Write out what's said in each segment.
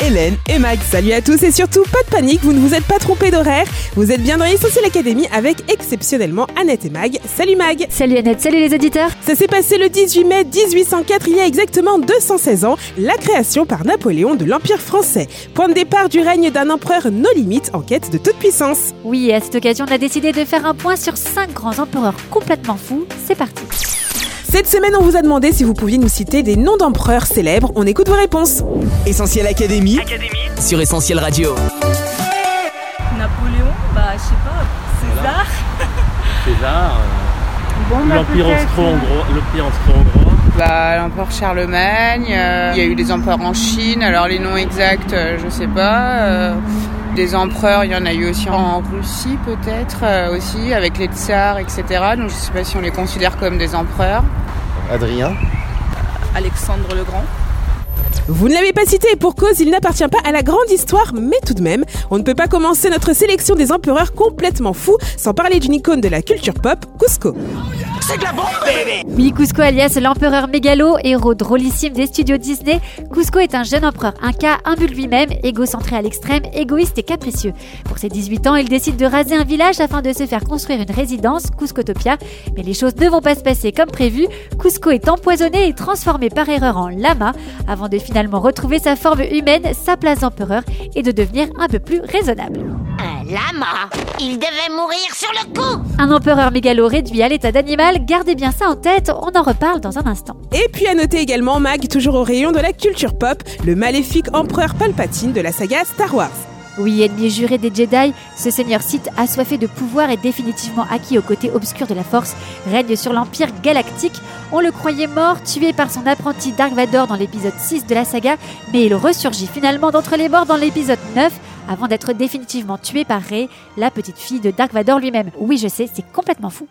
Hélène et Mag. Salut à tous et surtout pas de panique, vous ne vous êtes pas trompé d'horaire. Vous êtes bien dans Essentiel Académie avec exceptionnellement Annette et Mag. Salut Mag. Salut Annette, salut les auditeurs. Ça s'est passé le 18 mai 1804, il y a exactement 216 ans, la création par Napoléon de l'Empire français. Point de départ du règne d'un empereur no limite en quête de toute puissance. Oui, à cette occasion, on a décidé de faire un point sur 5 grands empereurs complètement fous. C'est parti. Cette semaine, on vous a demandé si vous pouviez nous citer des noms d'empereurs célèbres. On écoute vos réponses. Essentiel Académie Académie sur Essentiel Radio. Napoléon, bah je sais pas, César. César, Bon, euh, l'Empire austro-hongrois, l'Empire austro-hongrois. Bah, l'empereur Charlemagne, euh, il y a eu des empereurs en Chine, alors les noms exacts, euh, je sais pas. Des empereurs, il y en a eu aussi en Russie peut-être, euh, aussi, avec les tsars, etc. Donc je sais pas si on les considère comme des empereurs. Adrien. Alexandre le Grand. Vous ne l'avez pas cité et pour cause, il n'appartient pas à la grande histoire, mais tout de même, on ne peut pas commencer notre sélection des empereurs complètement fous sans parler d'une icône de la culture pop, Cusco. Oui, Cusco alias l'empereur mégalo, héros drôlissime des studios Disney, Cusco est un jeune empereur, un cas imbu de lui-même, égocentré à l'extrême, égoïste et capricieux. Pour ses 18 ans, il décide de raser un village afin de se faire construire une résidence, Cuscotopia, mais les choses ne vont pas se passer comme prévu. Cusco est empoisonné et transformé par erreur en lama, avant de finalement retrouver sa forme humaine, sa place d'empereur et de devenir un peu plus raisonnable. Lama Il devait mourir sur le coup Un empereur mégalo réduit à l'état d'animal, gardez bien ça en tête, on en reparle dans un instant. Et puis à noter également Mag, toujours au rayon de la culture pop, le maléfique empereur Palpatine de la saga Star Wars. Oui, ennemi juré des Jedi, ce seigneur Sith assoiffé de pouvoir et définitivement acquis au côté obscur de la Force, règne sur l'Empire galactique. On le croyait mort, tué par son apprenti Dark Vador dans l'épisode 6 de la saga, mais il ressurgit finalement d'entre les morts dans l'épisode 9, avant d'être définitivement tué par Rey, la petite fille de Dark Vador lui-même. Oui, je sais, c'est complètement fou.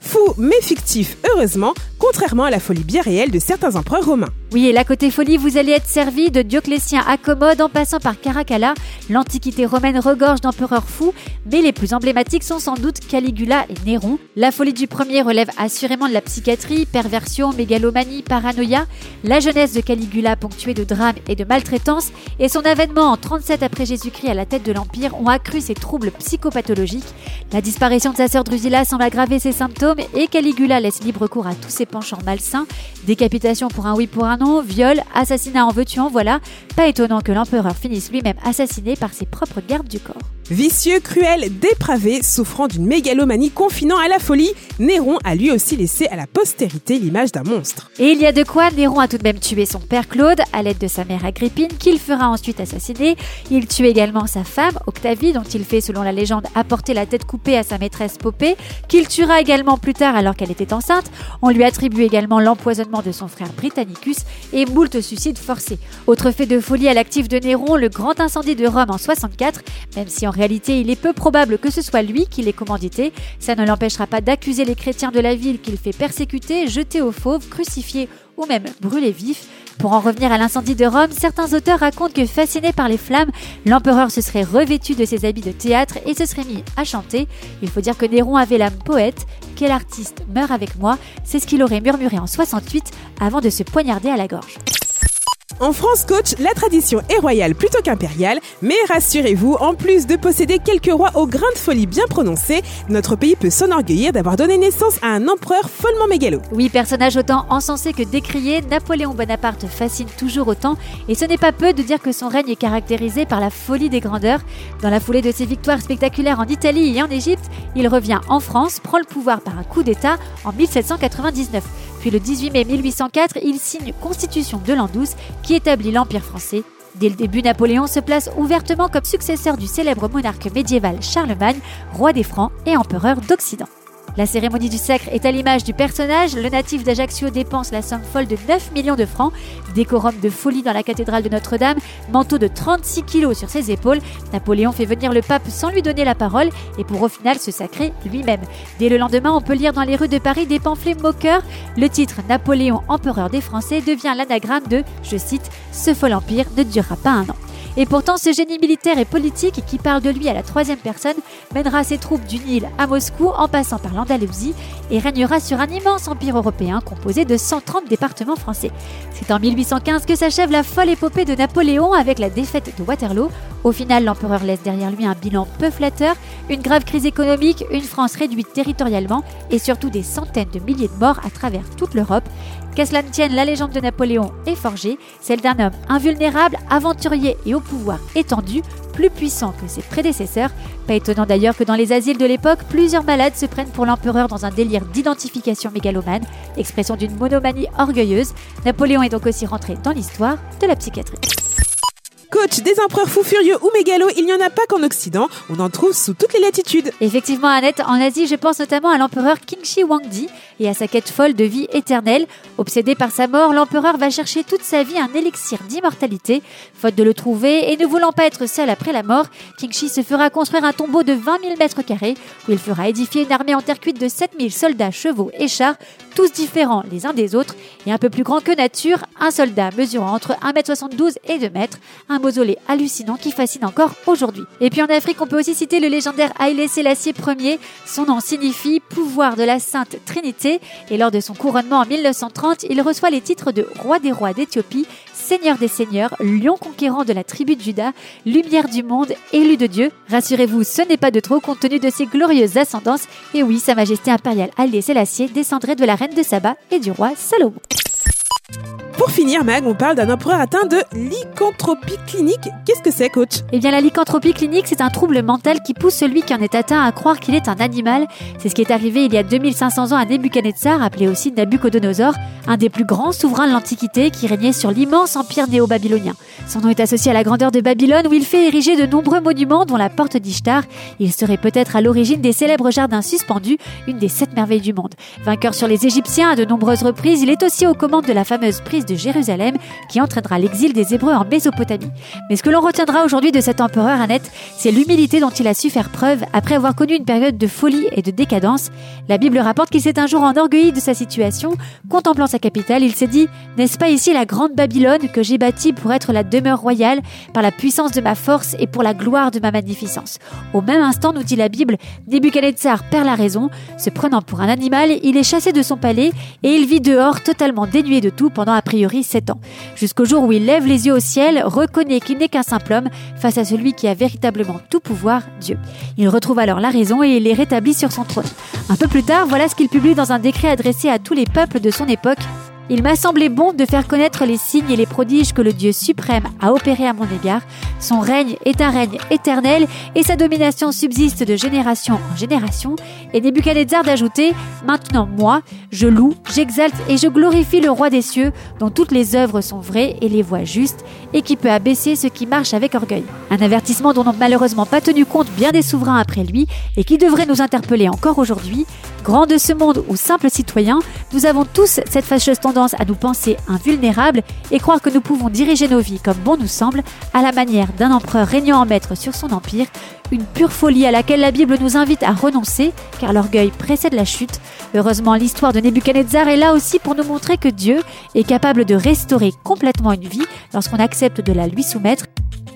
Fou mais fictif, heureusement, contrairement à la folie bien réelle de certains empereurs romains. Oui, et là, côté folie, vous allez être servi de Dioclétien à Commode en passant par Caracalla. L'antiquité romaine regorge d'empereurs fous, mais les plus emblématiques sont sans doute Caligula et Néron. La folie du premier relève assurément de la psychiatrie, perversion, mégalomanie, paranoïa. La jeunesse de Caligula, ponctuée de drames et de maltraitance, et son avènement en 37 après Jésus-Christ à la tête de l'Empire ont accru ses troubles psychopathologiques. La disparition de sa sœur Drusilla semble aggraver ses symptômes, et Caligula laisse libre cours à tous ses penchants malsains. Décapitation pour un oui pour un non, viol, assassinat en veux-tu en voilà. Pas étonnant que l'empereur finisse lui-même assassiné par ses propres gardes du corps. Vicieux, cruel, dépravé, souffrant d'une mégalomanie confinant à la folie, Néron a lui aussi laissé à la postérité l'image d'un monstre. Et il y a de quoi, Néron a tout de même tué son père Claude à l'aide de sa mère Agrippine, qu'il fera ensuite assassiner. Il tue également sa femme, Octavie, dont il fait, selon la légende, apporter la tête coupée à sa maîtresse Popée, qu'il tuera également plus tard alors qu'elle était enceinte. On lui attribue également l'empoisonnement de son frère Britannicus et moult suicides forcés. Autre fait de folie à l'actif de Néron, le grand incendie de Rome en 64, même si en réalité il est peu probable que ce soit lui qui l'ait commandité, ça ne l'empêchera pas d'accuser les chrétiens de la ville qu'il fait persécuter, jeter aux fauves, crucifier ou même brûler vif. Pour en revenir à l'incendie de Rome, certains auteurs racontent que fasciné par les flammes, l'empereur se serait revêtu de ses habits de théâtre et se serait mis à chanter. Il faut dire que Néron avait l'âme poète. Quel artiste meurt avec moi? C'est ce qu'il aurait murmuré en 68 avant de se poignarder à la gorge. En France, coach, la tradition est royale plutôt qu'impériale, mais rassurez-vous, en plus de posséder quelques rois au grain de folie bien prononcé, notre pays peut s'enorgueillir d'avoir donné naissance à un empereur follement mégalo. Oui, personnage autant encensé que décrié, Napoléon Bonaparte fascine toujours autant, et ce n'est pas peu de dire que son règne est caractérisé par la folie des grandeurs. Dans la foulée de ses victoires spectaculaires en Italie et en Égypte, il revient en France, prend le pouvoir par un coup d'État en 1799. Puis le 18 mai 1804, il signe Constitution de l'an 12 qui établit l'Empire français. Dès le début, Napoléon se place ouvertement comme successeur du célèbre monarque médiéval Charlemagne, roi des Francs et empereur d'Occident. La cérémonie du sacre est à l'image du personnage. Le natif d'Ajaccio dépense la somme folle de 9 millions de francs, décorum de folie dans la cathédrale de Notre-Dame, manteau de 36 kilos sur ses épaules. Napoléon fait venir le pape sans lui donner la parole et pour au final se sacrer lui-même. Dès le lendemain, on peut lire dans les rues de Paris des pamphlets moqueurs. Le titre Napoléon, empereur des Français devient l'anagramme de, je cite, Ce fol empire ne durera pas un an. Et pourtant, ce génie militaire et politique qui parle de lui à la troisième personne mènera ses troupes du Nil à Moscou en passant par l'Andalousie et régnera sur un immense empire européen composé de 130 départements français. C'est en 1815 que s'achève la folle épopée de Napoléon avec la défaite de Waterloo. Au final, l'empereur laisse derrière lui un bilan peu flatteur, une grave crise économique, une France réduite territorialement et surtout des centaines de milliers de morts à travers toute l'Europe. Qu'à cela ne tienne, la légende de Napoléon est forgée, celle d'un homme invulnérable, aventurier et au pouvoir étendu, plus puissant que ses prédécesseurs. Pas étonnant d'ailleurs que dans les asiles de l'époque, plusieurs malades se prennent pour l'empereur dans un délire d'identification mégalomane, expression d'une monomanie orgueilleuse. Napoléon est donc aussi rentré dans l'histoire de la psychiatrie. Des empereurs fous furieux ou mégalos, il n'y en a pas qu'en Occident, on en trouve sous toutes les latitudes. Effectivement, Annette, en Asie, je pense notamment à l'empereur Qingshi Huangdi et à sa quête folle de vie éternelle. Obsédé par sa mort, l'empereur va chercher toute sa vie un élixir d'immortalité. Faute de le trouver et ne voulant pas être seul après la mort, Qingshi se fera construire un tombeau de 20 000 mètres carrés où il fera édifier une armée en terre cuite de 7 000 soldats, chevaux et chars, tous différents les uns des autres et un peu plus grands que nature, un soldat mesurant entre 1m72 et 2 mètres, un mausolée hallucinant qui fascine encore aujourd'hui. Et puis en Afrique, on peut aussi citer le légendaire Haïlé Sélassié Ier. Son nom signifie pouvoir de la Sainte Trinité et lors de son couronnement en 1930, il reçoit les titres de roi des rois d'Éthiopie, seigneur des seigneurs, lion conquérant de la tribu de Juda, lumière du monde, élu de Dieu. Rassurez-vous, ce n'est pas de trop compte tenu de ses glorieuses ascendances. Et oui, Sa Majesté impériale Haïlé Sélassié descendrait de la reine de Saba et du roi Salomon. Pour finir, Mag, on parle d'un empereur atteint de lycanthropie clinique. Qu'est-ce que c'est, coach? Eh bien, la lycanthropie clinique, c'est un trouble mental qui pousse celui qui en est atteint à croire qu'il est un animal. C'est ce qui est arrivé il y a 2500 ans à Nebuchadnezzar, appelé aussi Nabucodonosor, un des plus grands souverains de l'Antiquité qui régnait sur l'immense empire néo-babylonien. Son nom est associé à la grandeur de Babylone où il fait ériger de nombreux monuments dont la porte d'Ishtar. Il serait peut-être à l'origine des célèbres jardins suspendus, une des sept merveilles du monde. Vainqueur sur les Égyptiens à de nombreuses reprises, il est aussi aux commandes de la fameuse prise de Jérusalem qui entraînera l'exil des Hébreux en Mésopotamie. Mais ce que l'on retiendra aujourd'hui de cet empereur Annette, c'est l'humilité dont il a su faire preuve après avoir connu une période de folie et de décadence. La Bible rapporte qu'il s'est un jour enorgueilli de sa situation. Contemplant sa capitale, il s'est dit N'est-ce pas ici la grande Babylone que j'ai bâtie pour être la demeure royale par la puissance de ma force et pour la gloire de ma magnificence? Au même instant, nous dit la Bible, Nebuchadnezzar perd la raison. Se prenant pour un animal, il est chassé de son palais et il vit dehors totalement dénué de tout pendant a priori 7 ans. Jusqu'au jour où il lève les yeux au ciel, reconnaît qu'il n'est qu'un simple homme face à celui qui a véritablement tout pouvoir, Dieu. Il retrouve alors la raison et il est rétabli sur son trône. Un peu plus tard, voilà ce qu'il publie dans un décret adressé à tous les peuples de son époque. Il m'a semblé bon de faire connaître les signes et les prodiges que le Dieu suprême a opérés à mon égard. Son règne est un règne éternel et sa domination subsiste de génération en génération. Et Nebuchadnezzar d'ajouter, maintenant moi, je loue, j'exalte et je glorifie le roi des cieux, dont toutes les œuvres sont vraies et les voies justes, et qui peut abaisser ceux qui marchent avec orgueil. Un avertissement dont n'ont malheureusement pas tenu compte bien des souverains après lui, et qui devrait nous interpeller encore aujourd'hui. Grand de ce monde ou simple citoyen, nous avons tous cette fâcheuse tendance à nous penser invulnérables et croire que nous pouvons diriger nos vies comme bon nous semble, à la manière d'un empereur régnant en maître sur son empire, une pure folie à laquelle la Bible nous invite à renoncer, car l'orgueil précède la chute. Heureusement, l'histoire de Nebuchadnezzar est là aussi pour nous montrer que Dieu est capable de restaurer complètement une vie lorsqu'on accepte de la lui soumettre.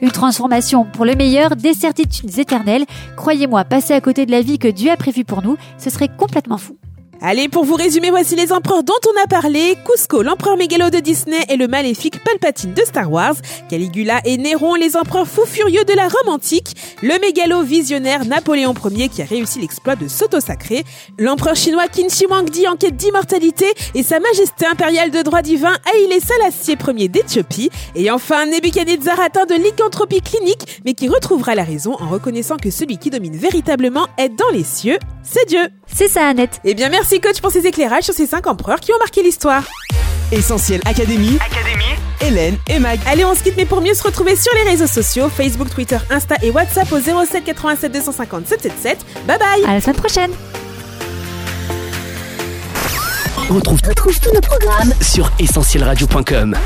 Une transformation pour le meilleur, des certitudes éternelles. Croyez-moi, passer à côté de la vie que Dieu a prévue pour nous, ce serait complètement fou. Allez, pour vous résumer, voici les empereurs dont on a parlé. Cusco, l'empereur mégalo de Disney et le maléfique Palpatine de Star Wars. Caligula et Néron, les empereurs fous furieux de la Rome antique. Le mégalo visionnaire Napoléon Ier qui a réussi l'exploit de s'auto-sacrer. L'empereur chinois Qin Shi Huangdi en quête d'immortalité et sa majesté impériale de droit divin Haïlé Sélassié Ier d'Éthiopie. Et enfin, Nebuchadnezzar atteint de lycanthropie clinique mais qui retrouvera la raison en reconnaissant que celui qui domine véritablement est dans les cieux, c'est Dieu. C'est ça, Annette. Eh bien, merci coach pour ces éclairages sur ces cinq empereurs qui ont marqué l'histoire. Essentiel Académie. Hélène et Mag. Allez, on se quitte, mais pour mieux se retrouver sur les réseaux sociaux, Facebook, Twitter, Insta et WhatsApp au 07 87 250 777. Bye bye À la semaine prochaine. On retrouve, Retrouve tous nos programmes sur essentielradio.com.